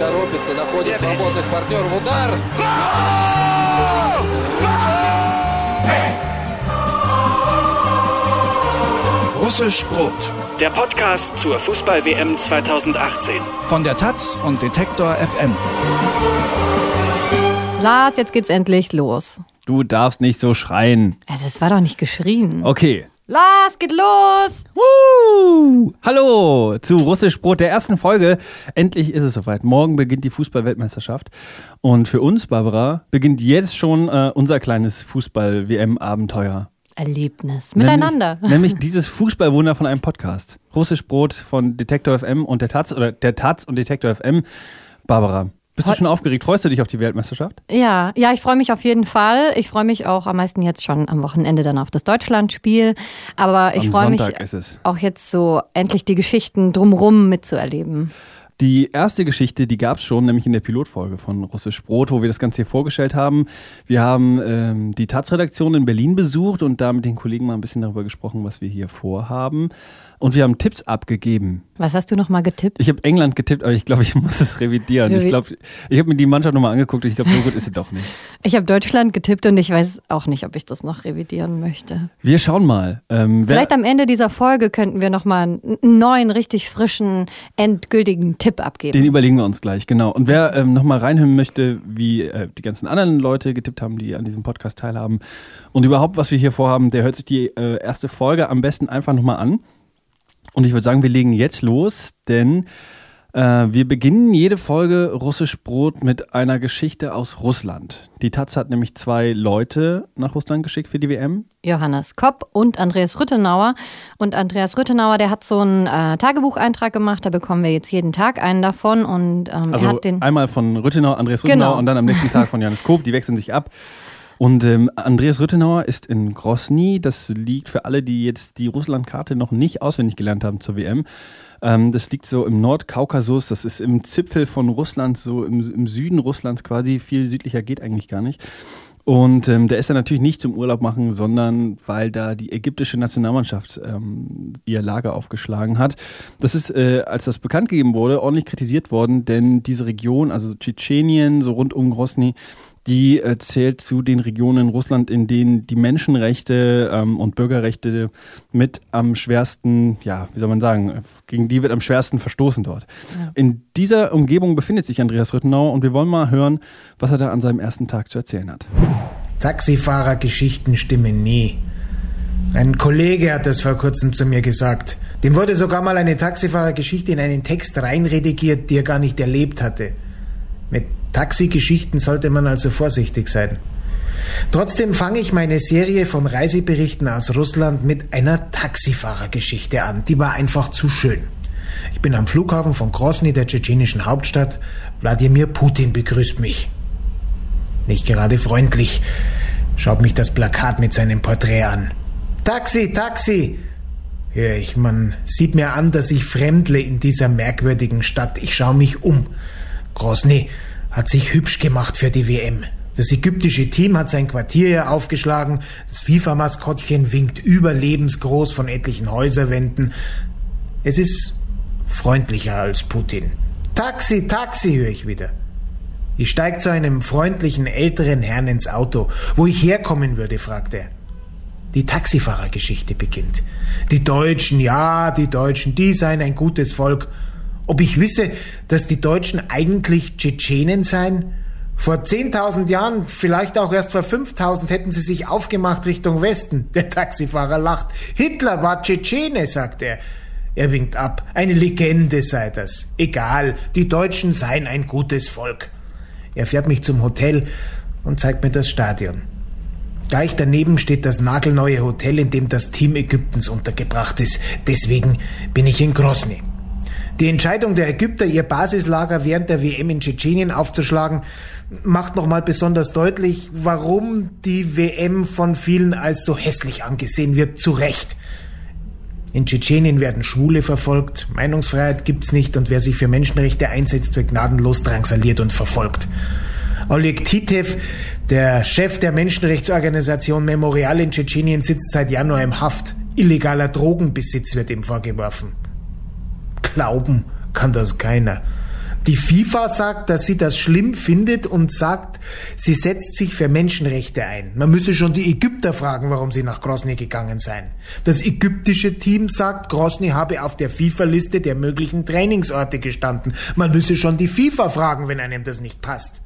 торопится, находит свободных партнеров. Удар! Russisch Brot, der Podcast zur Fußball-WM 2018. Von der Taz und Detektor FM. Lars, jetzt geht's endlich los. Du darfst nicht so schreien. Also, es war doch nicht geschrien. Okay. Lars, geht los! Woo! Hallo zu Russisch Brot, der ersten Folge. Endlich ist es soweit. Morgen beginnt die Fußball-Weltmeisterschaft. Und für uns, Barbara, beginnt jetzt schon äh, unser kleines Fußball-WM-Abenteuer. Erlebnis. Miteinander. Nämlich, nämlich dieses Fußballwunder von einem Podcast. Russisch Brot von Detektor FM und der Taz oder der Taz und Detektor FM. Barbara, bist du schon aufgeregt? Freust du dich auf die Weltmeisterschaft? Ja, ja, ich freue mich auf jeden Fall. Ich freue mich auch am meisten jetzt schon am Wochenende dann auf das Deutschlandspiel. Aber ich freue mich Sonntag ist es. auch jetzt so endlich die Geschichten drumrum mitzuerleben. Die erste Geschichte, die gab es schon, nämlich in der Pilotfolge von Russisch Brot, wo wir das Ganze hier vorgestellt haben. Wir haben ähm, die Taz-Redaktion in Berlin besucht und da mit den Kollegen mal ein bisschen darüber gesprochen, was wir hier vorhaben. Und wir haben Tipps abgegeben. Was hast du noch mal getippt? Ich habe England getippt, aber ich glaube, ich muss es revidieren. Ich glaube, ich habe mir die Mannschaft nochmal angeguckt und ich glaube, so gut ist sie doch nicht. Ich habe Deutschland getippt und ich weiß auch nicht, ob ich das noch revidieren möchte. Wir schauen mal. Ähm, Vielleicht am Ende dieser Folge könnten wir noch mal einen neuen, richtig frischen, endgültigen Tipp abgeben. Den überlegen wir uns gleich, genau. Und wer ähm, nochmal reinhören möchte, wie äh, die ganzen anderen Leute getippt haben, die an diesem Podcast teilhaben und überhaupt, was wir hier vorhaben, der hört sich die äh, erste Folge am besten einfach nochmal an. Und ich würde sagen, wir legen jetzt los, denn äh, wir beginnen jede Folge Russisch Brot mit einer Geschichte aus Russland. Die Taz hat nämlich zwei Leute nach Russland geschickt für die WM. Johannes Kopp und Andreas Rüttenauer. Und Andreas Rüttenauer, der hat so einen äh, Tagebucheintrag gemacht, da bekommen wir jetzt jeden Tag einen davon. Und ähm, er Also hat den. einmal von Rüttenau, Andreas Rüttenauer Genau. und dann am nächsten Tag von Johannes Koop. Die wechseln sich ab. Und ähm, Andreas Rüttenauer ist in Grosny. Das liegt für alle, die jetzt die Russlandkarte noch nicht auswendig gelernt haben zur WM. Ähm, das liegt so im Nordkaukasus. Das ist im Zipfel von Russland, so im, im Süden Russlands quasi. Viel südlicher geht eigentlich gar nicht. Und ähm, der ist dann natürlich nicht zum Urlaub machen, sondern weil da die ägyptische Nationalmannschaft ähm, ihr Lager aufgeschlagen hat. Das ist, äh, als das bekannt gegeben wurde, ordentlich kritisiert worden, denn diese Region, also Tschetschenien, so rund um Grosny, die äh, zählt zu den Regionen in Russland, in denen die Menschenrechte ähm, und Bürgerrechte mit am schwersten, ja, wie soll man sagen, gegen die wird am schwersten verstoßen dort. In dieser Umgebung befindet sich Andreas Rüttenau und wir wollen mal hören, was er da an seinem ersten Tag zu erzählen hat. Taxifahrergeschichten stimmen nie. Ein Kollege hat das vor kurzem zu mir gesagt. Dem wurde sogar mal eine Taxifahrergeschichte in einen Text reinredigiert, die er gar nicht erlebt hatte. Mit Taxigeschichten sollte man also vorsichtig sein. Trotzdem fange ich meine Serie von Reiseberichten aus Russland mit einer Taxifahrergeschichte an. Die war einfach zu schön. Ich bin am Flughafen von Grosny, der tschetschenischen Hauptstadt. Wladimir Putin begrüßt mich. Nicht gerade freundlich. Schaut mich das Plakat mit seinem Porträt an. Taxi, Taxi! Hör ich, man sieht mir an, dass ich fremdle in dieser merkwürdigen Stadt. Ich schaue mich um. Grosny hat sich hübsch gemacht für die WM. Das ägyptische Team hat sein Quartier hier aufgeschlagen. Das FIFA-Maskottchen winkt überlebensgroß von etlichen Häuserwänden. Es ist freundlicher als Putin. Taxi, Taxi, höre ich wieder. Ich steig zu einem freundlichen älteren Herrn ins Auto. Wo ich herkommen würde, fragt er. Die Taxifahrergeschichte beginnt. Die Deutschen, ja, die Deutschen, die seien ein gutes Volk. Ob ich wisse, dass die Deutschen eigentlich Tschetschenen seien? Vor 10.000 Jahren, vielleicht auch erst vor 5.000, hätten sie sich aufgemacht Richtung Westen. Der Taxifahrer lacht. Hitler war Tschetschene, sagt er. Er winkt ab. Eine Legende sei das. Egal, die Deutschen seien ein gutes Volk. Er fährt mich zum Hotel und zeigt mir das Stadion. Gleich daneben steht das nagelneue Hotel, in dem das Team Ägyptens untergebracht ist. Deswegen bin ich in Grosny. Die Entscheidung der Ägypter, ihr Basislager während der WM in Tschetschenien aufzuschlagen, macht nochmal besonders deutlich, warum die WM von vielen als so hässlich angesehen wird. Zu Recht. In Tschetschenien werden Schwule verfolgt, Meinungsfreiheit gibt's nicht und wer sich für Menschenrechte einsetzt, wird gnadenlos drangsaliert und verfolgt. Oleg Titev, der Chef der Menschenrechtsorganisation Memorial in Tschetschenien, sitzt seit Januar im Haft. Illegaler Drogenbesitz wird ihm vorgeworfen. Glauben kann das keiner. Die FIFA sagt, dass sie das schlimm findet und sagt, sie setzt sich für Menschenrechte ein. Man müsse schon die Ägypter fragen, warum sie nach Grosny gegangen seien. Das ägyptische Team sagt, Grosny habe auf der FIFA-Liste der möglichen Trainingsorte gestanden. Man müsse schon die FIFA fragen, wenn einem das nicht passt.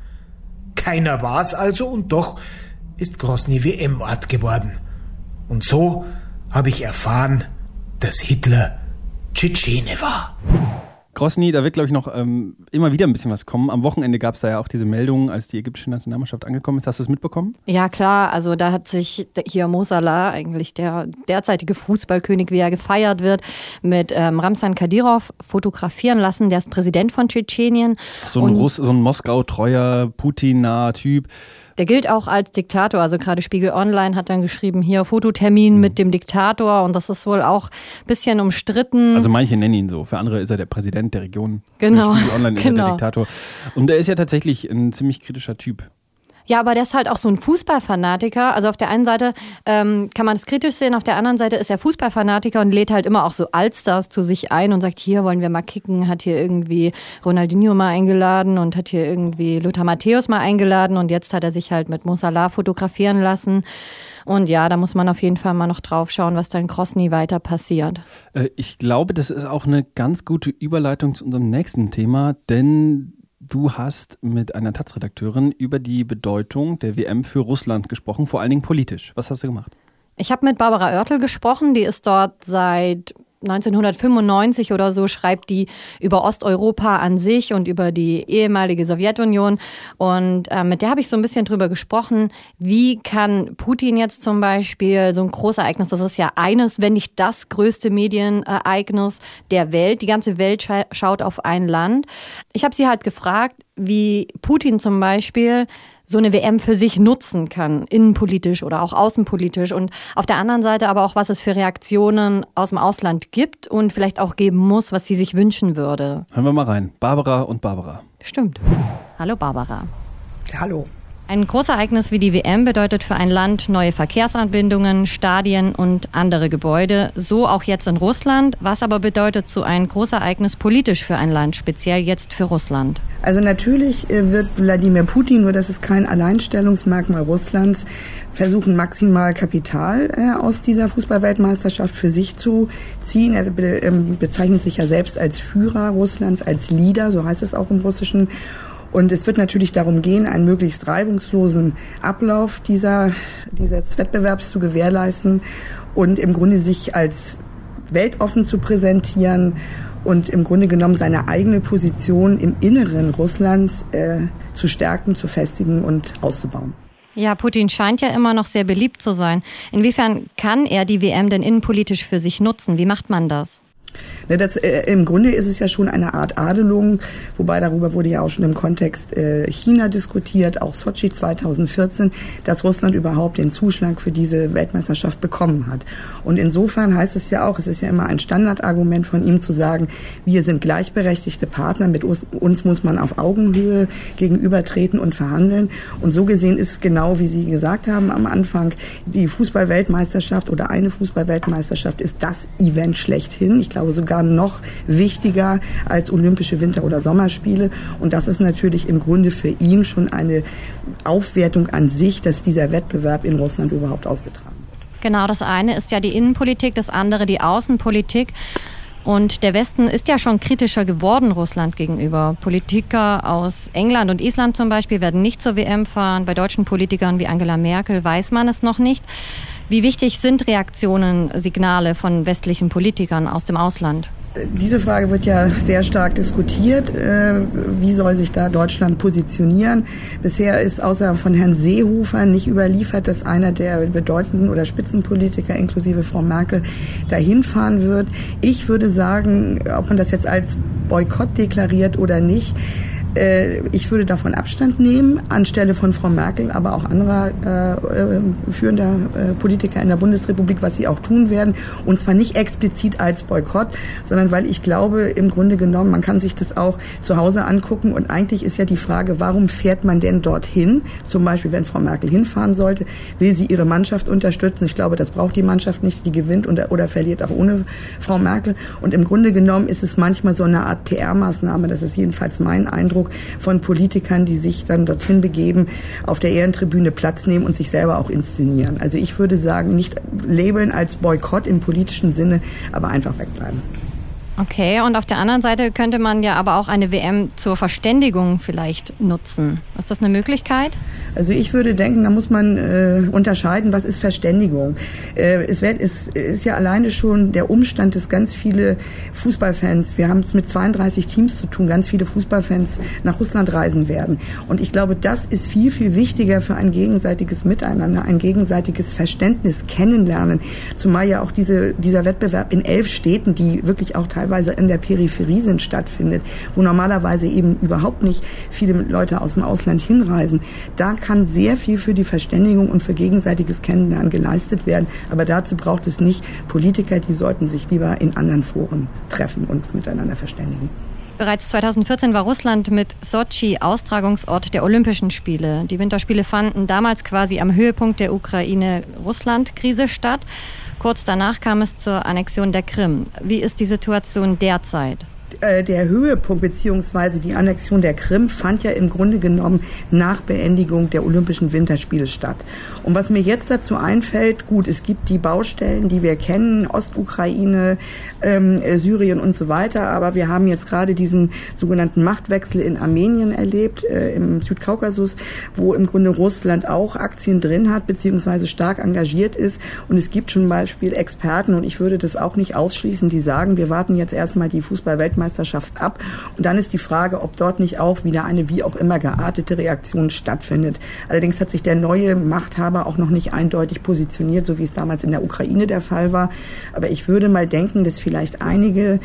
Keiner war's also und doch ist Grosny WM-Ort geworden. Und so habe ich erfahren, dass Hitler Tschetschene war. Grosny, da wird, glaube ich, noch ähm, immer wieder ein bisschen was kommen. Am Wochenende gab es da ja auch diese Meldung, als die ägyptische Nationalmannschaft angekommen ist. Hast du es mitbekommen? Ja, klar. Also da hat sich hier Mo Salah, eigentlich der derzeitige Fußballkönig, wie er gefeiert wird, mit ähm, Ramzan Kadyrov fotografieren lassen. Der ist Präsident von Tschetschenien. So ein, Russ, so ein Moskau-treuer, Putin-naher Typ. Der gilt auch als Diktator. Also gerade Spiegel Online hat dann geschrieben, hier Fototermin mhm. mit dem Diktator und das ist wohl auch ein bisschen umstritten. Also manche nennen ihn so, für andere ist er der Präsident der Region. Genau. Spiegel Online ist genau. er der Diktator. Und er ist ja tatsächlich ein ziemlich kritischer Typ. Ja, aber der ist halt auch so ein Fußballfanatiker. Also auf der einen Seite ähm, kann man es kritisch sehen, auf der anderen Seite ist er Fußballfanatiker und lädt halt immer auch so Allstars zu sich ein und sagt, hier wollen wir mal kicken, hat hier irgendwie Ronaldinho mal eingeladen und hat hier irgendwie Lothar Matthäus mal eingeladen und jetzt hat er sich halt mit Mosala fotografieren lassen. Und ja, da muss man auf jeden Fall mal noch drauf schauen, was da in Krosny weiter passiert. Äh, ich glaube, das ist auch eine ganz gute Überleitung zu unserem nächsten Thema, denn Du hast mit einer Taz-Redakteurin über die Bedeutung der WM für Russland gesprochen, vor allen Dingen politisch. Was hast du gemacht? Ich habe mit Barbara Oertel gesprochen, die ist dort seit 1995 oder so schreibt die über Osteuropa an sich und über die ehemalige Sowjetunion. Und äh, mit der habe ich so ein bisschen drüber gesprochen, wie kann Putin jetzt zum Beispiel so ein Großereignis, das ist ja eines, wenn nicht das größte Medienereignis der Welt, die ganze Welt scha schaut auf ein Land. Ich habe sie halt gefragt, wie Putin zum Beispiel so eine WM für sich nutzen kann, innenpolitisch oder auch außenpolitisch. Und auf der anderen Seite aber auch, was es für Reaktionen aus dem Ausland gibt und vielleicht auch geben muss, was sie sich wünschen würde. Hören wir mal rein. Barbara und Barbara. Stimmt. Hallo Barbara. Hallo. Ein Großereignis wie die WM bedeutet für ein Land neue Verkehrsanbindungen, Stadien und andere Gebäude, so auch jetzt in Russland. Was aber bedeutet so ein Großereignis politisch für ein Land, speziell jetzt für Russland? Also natürlich äh, wird Wladimir Putin, nur das ist kein Alleinstellungsmerkmal Russlands, versuchen maximal Kapital äh, aus dieser Fußballweltmeisterschaft für sich zu ziehen. Er ähm, bezeichnet sich ja selbst als Führer Russlands, als Leader, so heißt es auch im Russischen. Und es wird natürlich darum gehen, einen möglichst reibungslosen Ablauf dieser, dieses Wettbewerbs zu gewährleisten und im Grunde sich als weltoffen zu präsentieren und im Grunde genommen seine eigene Position im Inneren Russlands äh, zu stärken, zu festigen und auszubauen. Ja, Putin scheint ja immer noch sehr beliebt zu sein. Inwiefern kann er die WM denn innenpolitisch für sich nutzen? Wie macht man das? Ne, das, äh, Im Grunde ist es ja schon eine Art Adelung, wobei darüber wurde ja auch schon im Kontext äh, China diskutiert, auch Sochi 2014, dass Russland überhaupt den Zuschlag für diese Weltmeisterschaft bekommen hat. Und insofern heißt es ja auch, es ist ja immer ein Standardargument von ihm zu sagen, wir sind gleichberechtigte Partner, mit uns, uns muss man auf Augenhöhe gegenübertreten und verhandeln. Und so gesehen ist genau, wie Sie gesagt haben am Anfang, die Fußballweltmeisterschaft oder eine Fußballweltmeisterschaft ist das Event schlechthin. Ich glaube, glaube sogar noch wichtiger als Olympische Winter- oder Sommerspiele. Und das ist natürlich im Grunde für ihn schon eine Aufwertung an sich, dass dieser Wettbewerb in Russland überhaupt ausgetragen wird. Genau, das eine ist ja die Innenpolitik, das andere die Außenpolitik. Und der Westen ist ja schon kritischer geworden Russland gegenüber. Politiker aus England und Island zum Beispiel werden nicht zur WM fahren. Bei deutschen Politikern wie Angela Merkel weiß man es noch nicht. Wie wichtig sind Reaktionen, Signale von westlichen Politikern aus dem Ausland? Diese Frage wird ja sehr stark diskutiert. Äh, wie soll sich da Deutschland positionieren? Bisher ist außer von Herrn Seehofer nicht überliefert, dass einer der bedeutenden oder Spitzenpolitiker inklusive Frau Merkel dahin fahren wird. Ich würde sagen, ob man das jetzt als Boykott deklariert oder nicht, Äh, ich würde davon Abstand nehmen, anstelle von Frau Merkel, aber auch anderer äh, äh, führender äh, Politiker in der Bundesrepublik, was sie auch tun werden. Und zwar nicht explizit als Boykott, sondern weil ich glaube, im Grunde genommen, man kann sich das auch zu Hause angucken. Und eigentlich ist ja die Frage, warum fährt man denn dorthin? Zum Beispiel, wenn Frau Merkel hinfahren sollte, will sie ihre Mannschaft unterstützen. Ich glaube, das braucht die Mannschaft nicht, die gewinnt oder, oder verliert auch ohne Frau Merkel. Und im Grunde genommen ist es manchmal so eine Art PR-Maßnahme, das ist jedenfalls mein Eindruck von Politikern, die sich dann dorthin begeben, auf der Ehrentribüne Platz nehmen und sich selber auch inszenieren. Also ich würde sagen, nicht labeln als Boykott im politischen Sinne, aber einfach wegbleiben. Okay, und auf der anderen Seite könnte man ja aber auch eine WM zur Verständigung vielleicht nutzen. Ist das eine Möglichkeit? Also ich würde denken, da muss man äh, unterscheiden, was ist Verständigung. Äh, es, wird, es ist ja alleine schon der Umstand, dass ganz viele Fußballfans, wir haben es mit 32 Teams zu tun, ganz viele Fußballfans nach Russland reisen werden. Und ich glaube, das ist viel, viel wichtiger für ein gegenseitiges Miteinander, ein gegenseitiges Verständnis, Kennenlernen. Zumal ja auch diese, dieser Wettbewerb in elf Städten, die wirklich auch teilweise teilweise in der Peripherie sind, stattfindet, wo normalerweise eben überhaupt nicht viele Leute aus dem Ausland hinreisen. Da kann sehr viel für die Verständigung und für gegenseitiges Kennenlernen geleistet werden. Aber dazu braucht es nicht Politiker, die sollten sich lieber in anderen Foren treffen und miteinander verständigen. Bereits 2014 war Russland mit Sochi Austragungsort der Olympischen Spiele. Die Winterspiele fanden damals quasi am Höhepunkt der Ukraine-Russland-Krise statt. Kurz danach kam es zur Annexion der Krim. Wie ist die Situation derzeit? Äh, der Höhepunkt beziehungsweise die Annexion der Krim fand ja im Grunde genommen nach Beendigung der Olympischen Winterspiele statt. Und was mir jetzt dazu einfällt, gut, es gibt die Baustellen, die wir kennen, Ostukraine, ähm, Syrien und so weiter, aber wir haben jetzt gerade diesen sogenannten Machtwechsel in Armenien erlebt, äh, im Südkaukasus, wo im Grunde Russland auch Aktien drin hat, beziehungsweise stark engagiert ist. Und es gibt zum Beispiel Experten, und ich würde das auch nicht ausschließen, die sagen, wir warten jetzt erstmal die Fußballweltmeisterschaft Weltmeisterschaft ab. Und dann ist die Frage, ob dort nicht auch wieder eine wie auch immer geartete Reaktion stattfindet. Allerdings hat sich der neue Machthaber auch noch nicht eindeutig positioniert, so wie es damals in der Ukraine der Fall war. Aber ich würde mal denken, dass vielleicht einige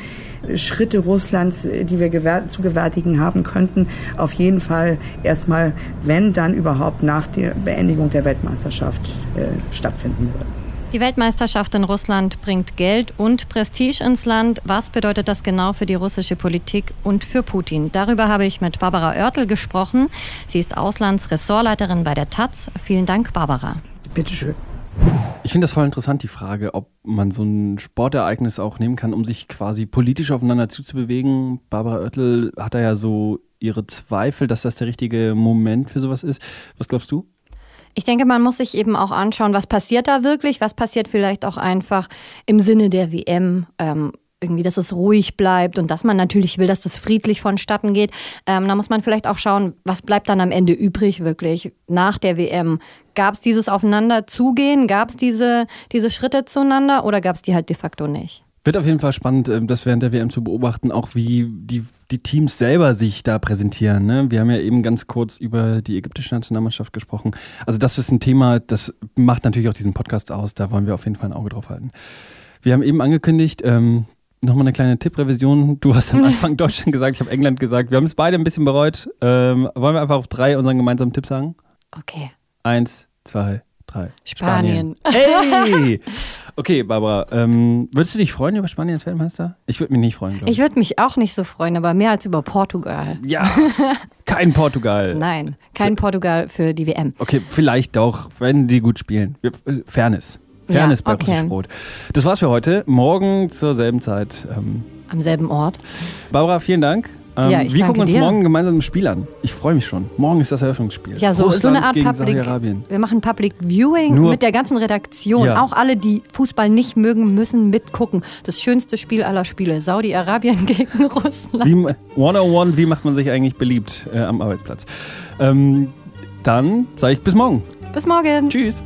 Schritte Russlands, die wir zu gewärtigen haben könnten, auf jeden Fall erstmal, wenn dann überhaupt nach der Beendigung der Weltmeisterschaft äh, stattfinden würden. Die Weltmeisterschaft in Russland bringt Geld und Prestige ins Land. Was bedeutet das genau für die russische Politik und für Putin? Darüber habe ich mit Barbara Oertel gesprochen. Sie ist Auslandsressortleiterin bei der Taz. Vielen Dank, Barbara. Bitteschön. Ich finde das voll interessant, die Frage, ob man so ein Sportereignis auch nehmen kann, um sich quasi politisch aufeinander zuzubewegen. Barbara Oertel hat da ja so ihre Zweifel, dass das der richtige Moment für sowas ist. Was glaubst du? Ich denke, man muss sich eben auch anschauen, was passiert da wirklich, was passiert vielleicht auch einfach im Sinne der WM. Ähm, irgendwie, dass es ruhig bleibt und dass man natürlich will, dass das friedlich vonstatten geht. Ähm, da muss man vielleicht auch schauen, was bleibt dann am Ende übrig wirklich nach der WM. Gab es dieses Aufeinanderzugehen? Gab es diese, diese Schritte zueinander oder gab es die halt de facto nicht? Wird auf jeden Fall spannend, ähm, das während der WM zu beobachten, auch wie die, die Teams selber sich da präsentieren. Ne? Wir haben ja eben ganz kurz über die ägyptische Nationalmannschaft gesprochen. Also das ist ein Thema, das macht natürlich auch diesen Podcast aus. Da wollen wir auf jeden Fall ein Auge drauf halten. Wir haben eben angekündigt, ähm, nochmal eine kleine Tipprevision. Du hast am Anfang Deutschland gesagt, ich habe England gesagt. Wir haben es beide ein bisschen bereut. Ähm, wollen wir einfach auf drei unseren gemeinsamen Tipp sagen? Okay. Eins, zwei, drei. Spanien. Spanien. Hey! Okay, Barbara, ähm, würdest du dich freuen über Spanien als Weltmeister? Ich würde mich nicht freuen, glaube ich. Ich würde mich auch nicht so freuen, aber mehr als über Portugal. Ja, kein Portugal. Nein, kein Portugal für die WM. Okay, vielleicht doch, wenn die gut spielen. Äh, Fairness. Fairness ja, bei. Russisch Rot. Das war's für heute. Morgen zur selben Zeit. Ähm, Am selben Ort. Barbara, vielen Dank. Ähm, ja, wir gucken uns dir. morgen gemeinsam ein Spiel an. Ich freue mich schon. Morgen ist das Eröffnungsspiel. Ja, so, so eine Art Public. Wir machen Public Viewing Nur mit der ganzen Redaktion. Ja. Auch alle, die Fußball nicht mögen, müssen mitgucken. Das schönste Spiel aller Spiele. Saudi-Arabien gegen Russland. Wie, 101, wie macht man sich eigentlich beliebt äh, am Arbeitsplatz? Ähm, dann sage ich bis morgen. Bis morgen. Tschüss.